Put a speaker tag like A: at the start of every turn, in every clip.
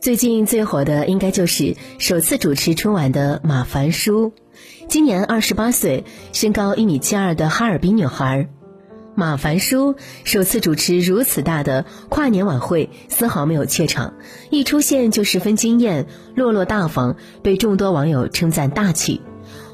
A: 最近最火的应该就是首次主持春晚的马凡舒，今年二十八岁，身高一米七二的哈尔滨女孩。马凡舒首次主持如此大的跨年晚会，丝毫没有怯场，一出现就十分惊艳，落落大方，被众多网友称赞大气。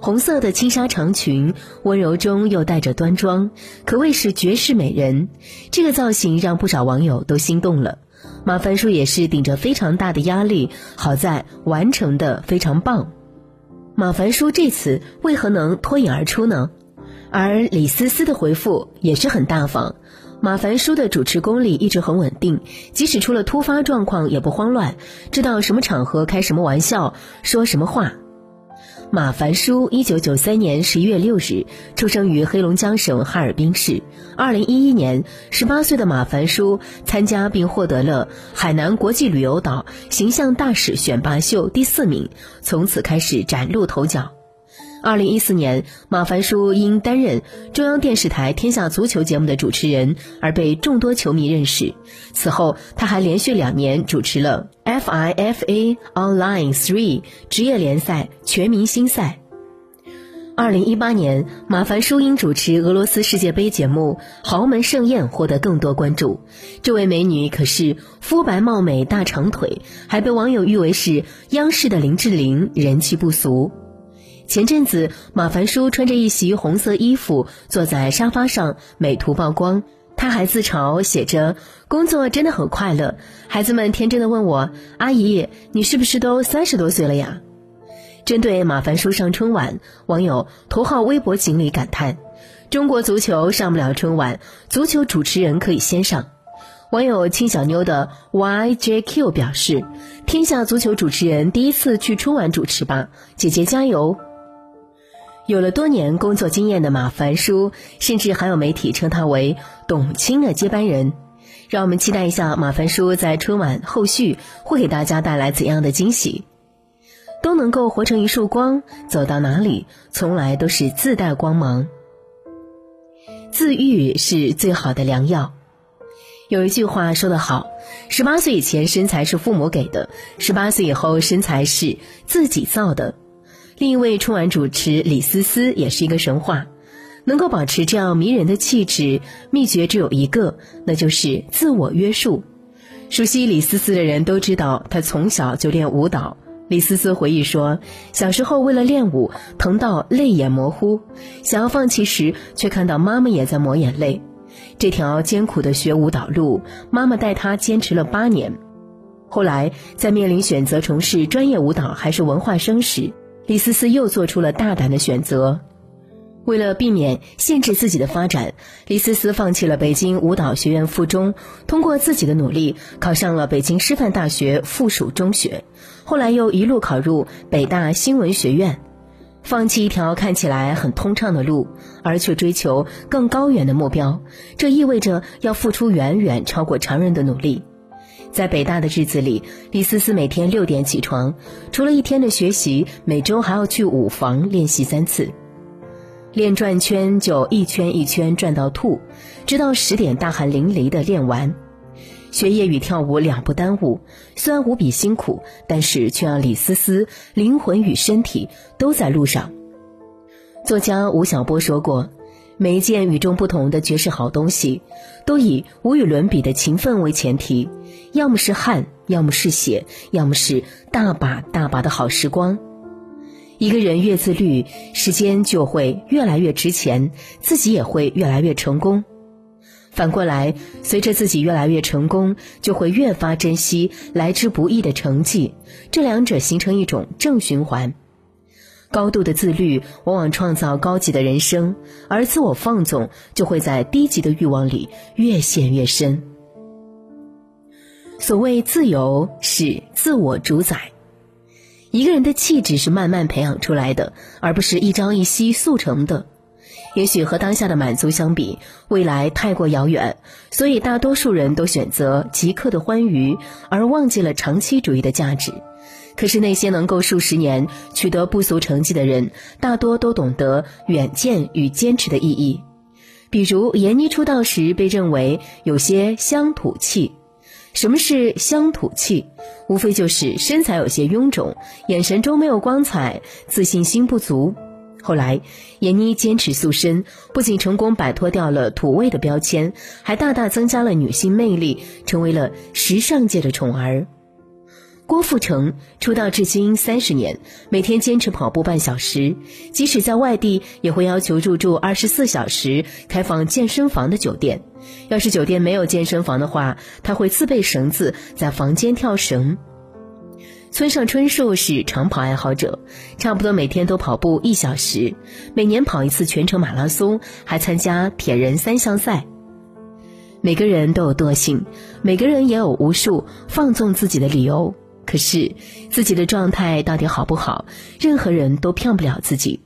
A: 红色的轻纱长裙，温柔中又带着端庄，可谓是绝世美人。这个造型让不少网友都心动了。马凡舒也是顶着非常大的压力，好在完成的非常棒。马凡舒这次为何能脱颖而出呢？而李思思的回复也是很大方，马凡舒的主持功力一直很稳定，即使出了突发状况也不慌乱，知道什么场合开什么玩笑，说什么话。马凡舒，一九九三年十一月六日出生于黑龙江省哈尔滨市。二零一一年，十八岁的马凡舒参加并获得了海南国际旅游岛形象大使选拔秀第四名，从此开始崭露头角。二零一四年，马凡舒因担任中央电视台《天下足球》节目的主持人而被众多球迷认识。此后，他还连续两年主持了 FIFA Online Three 职业联赛全明星赛。二零一八年，马凡舒因主持俄罗斯世界杯节目《豪门盛宴》获得更多关注。这位美女可是肤白貌美、大长腿，还被网友誉为是央视的林志玲，人气不俗。前阵子，马凡舒穿着一袭红色衣服坐在沙发上，美图曝光。他还自嘲写着：“工作真的很快乐。”孩子们天真的问我：“阿姨，你是不是都三十多岁了呀？”针对马凡舒上春晚，网友头号微博锦鲤感叹：“中国足球上不了春晚，足球主持人可以先上。”网友青小妞的 YJQ 表示：“天下足球主持人第一次去春晚主持吧，姐姐加油！”有了多年工作经验的马凡舒，甚至还有媒体称他为“董卿的接班人”。让我们期待一下马凡舒在春晚后续会给大家带来怎样的惊喜。都能够活成一束光，走到哪里从来都是自带光芒。自愈是最好的良药。有一句话说得好：十八岁以前身材是父母给的，十八岁以后身材是自己造的。另一位春晚主持李思思也是一个神话，能够保持这样迷人的气质，秘诀只有一个，那就是自我约束。熟悉李思思的人都知道，她从小就练舞蹈。李思思回忆说，小时候为了练舞，疼到泪眼模糊，想要放弃时，却看到妈妈也在抹眼泪。这条艰苦的学舞蹈路，妈妈带她坚持了八年。后来，在面临选择从事专业舞蹈还是文化生时，李思思又做出了大胆的选择，为了避免限制自己的发展，李思思放弃了北京舞蹈学院附中，通过自己的努力考上了北京师范大学附属中学，后来又一路考入北大新闻学院，放弃一条看起来很通畅的路，而去追求更高远的目标，这意味着要付出远远超过常人的努力。在北大的日子里，李思思每天六点起床，除了一天的学习，每周还要去舞房练习三次，练转圈就一圈一圈转到吐，直到十点大汗淋漓的练完。学业与跳舞两不耽误，虽然无比辛苦，但是却让李思思灵魂与身体都在路上。作家吴晓波说过。每一件与众不同的绝世好东西，都以无与伦比的勤奋为前提，要么是汗，要么是血，要么是大把大把的好时光。一个人越自律，时间就会越来越值钱，自己也会越来越成功。反过来，随着自己越来越成功，就会越发珍惜来之不易的成绩，这两者形成一种正循环。高度的自律往往创造高级的人生，而自我放纵就会在低级的欲望里越陷越深。所谓自由是自我主宰，一个人的气质是慢慢培养出来的，而不是一朝一夕速成的。也许和当下的满足相比，未来太过遥远，所以大多数人都选择即刻的欢愉，而忘记了长期主义的价值。可是那些能够数十年取得不俗成绩的人，大多都懂得远见与坚持的意义。比如闫妮出道时被认为有些乡土气，什么是乡土气？无非就是身材有些臃肿，眼神中没有光彩，自信心不足。后来，闫妮坚持塑身，不仅成功摆脱掉了土味的标签，还大大增加了女性魅力，成为了时尚界的宠儿。郭富城出道至今三十年，每天坚持跑步半小时，即使在外地也会要求入住二十四小时开放健身房的酒店。要是酒店没有健身房的话，他会自备绳子在房间跳绳。村上春树是长跑爱好者，差不多每天都跑步一小时，每年跑一次全程马拉松，还参加铁人三项赛。每个人都有惰性，每个人也有无数放纵自己的理由。可是，自己的状态到底好不好，任何人都骗不了自己。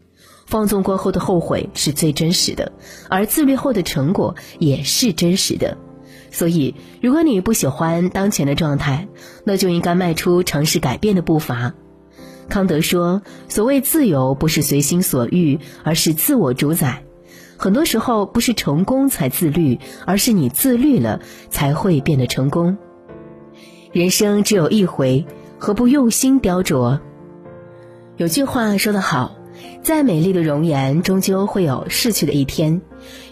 A: 放纵过后的后悔是最真实的，而自律后的成果也是真实的。所以，如果你不喜欢当前的状态，那就应该迈出尝试改变的步伐。康德说：“所谓自由，不是随心所欲，而是自我主宰。很多时候，不是成功才自律，而是你自律了，才会变得成功。”人生只有一回，何不用心雕琢？有句话说得好，再美丽的容颜，终究会有逝去的一天。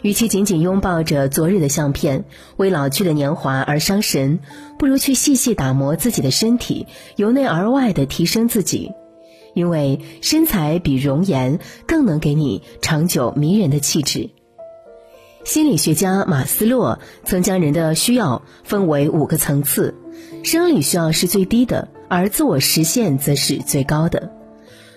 A: 与其紧紧拥抱着昨日的相片，为老去的年华而伤神，不如去细细打磨自己的身体，由内而外的提升自己。因为身材比容颜更能给你长久迷人的气质。心理学家马斯洛曾将人的需要分为五个层次。生理需要是最低的，而自我实现则是最高的。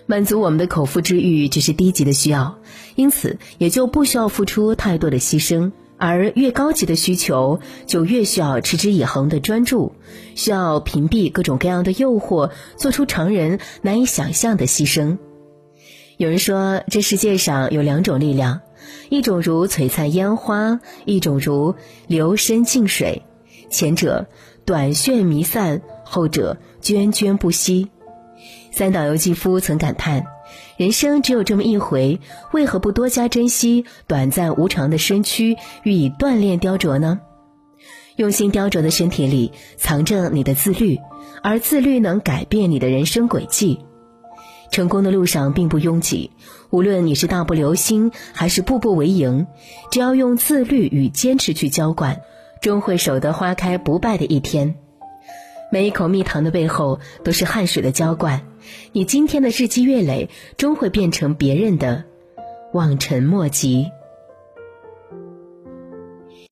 A: 满足我们的口腹之欲只是低级的需要，因此也就不需要付出太多的牺牲。而越高级的需求，就越需要持之以恒的专注，需要屏蔽各种各样的诱惑，做出常人难以想象的牺牲。有人说，这世界上有两种力量，一种如璀璨烟花，一种如流深静水。前者。短炫弥散，后者涓涓不息。三岛由纪夫曾感叹：“人生只有这么一回，为何不多加珍惜短暂无常的身躯，予以锻炼雕琢呢？用心雕琢的身体里，藏着你的自律，而自律能改变你的人生轨迹。成功的路上并不拥挤，无论你是大步流星，还是步步为营，只要用自律与坚持去浇灌。”终会守得花开不败的一天。每一口蜜糖的背后，都是汗水的浇灌。你今天的日积月累，终会变成别人的望尘莫及。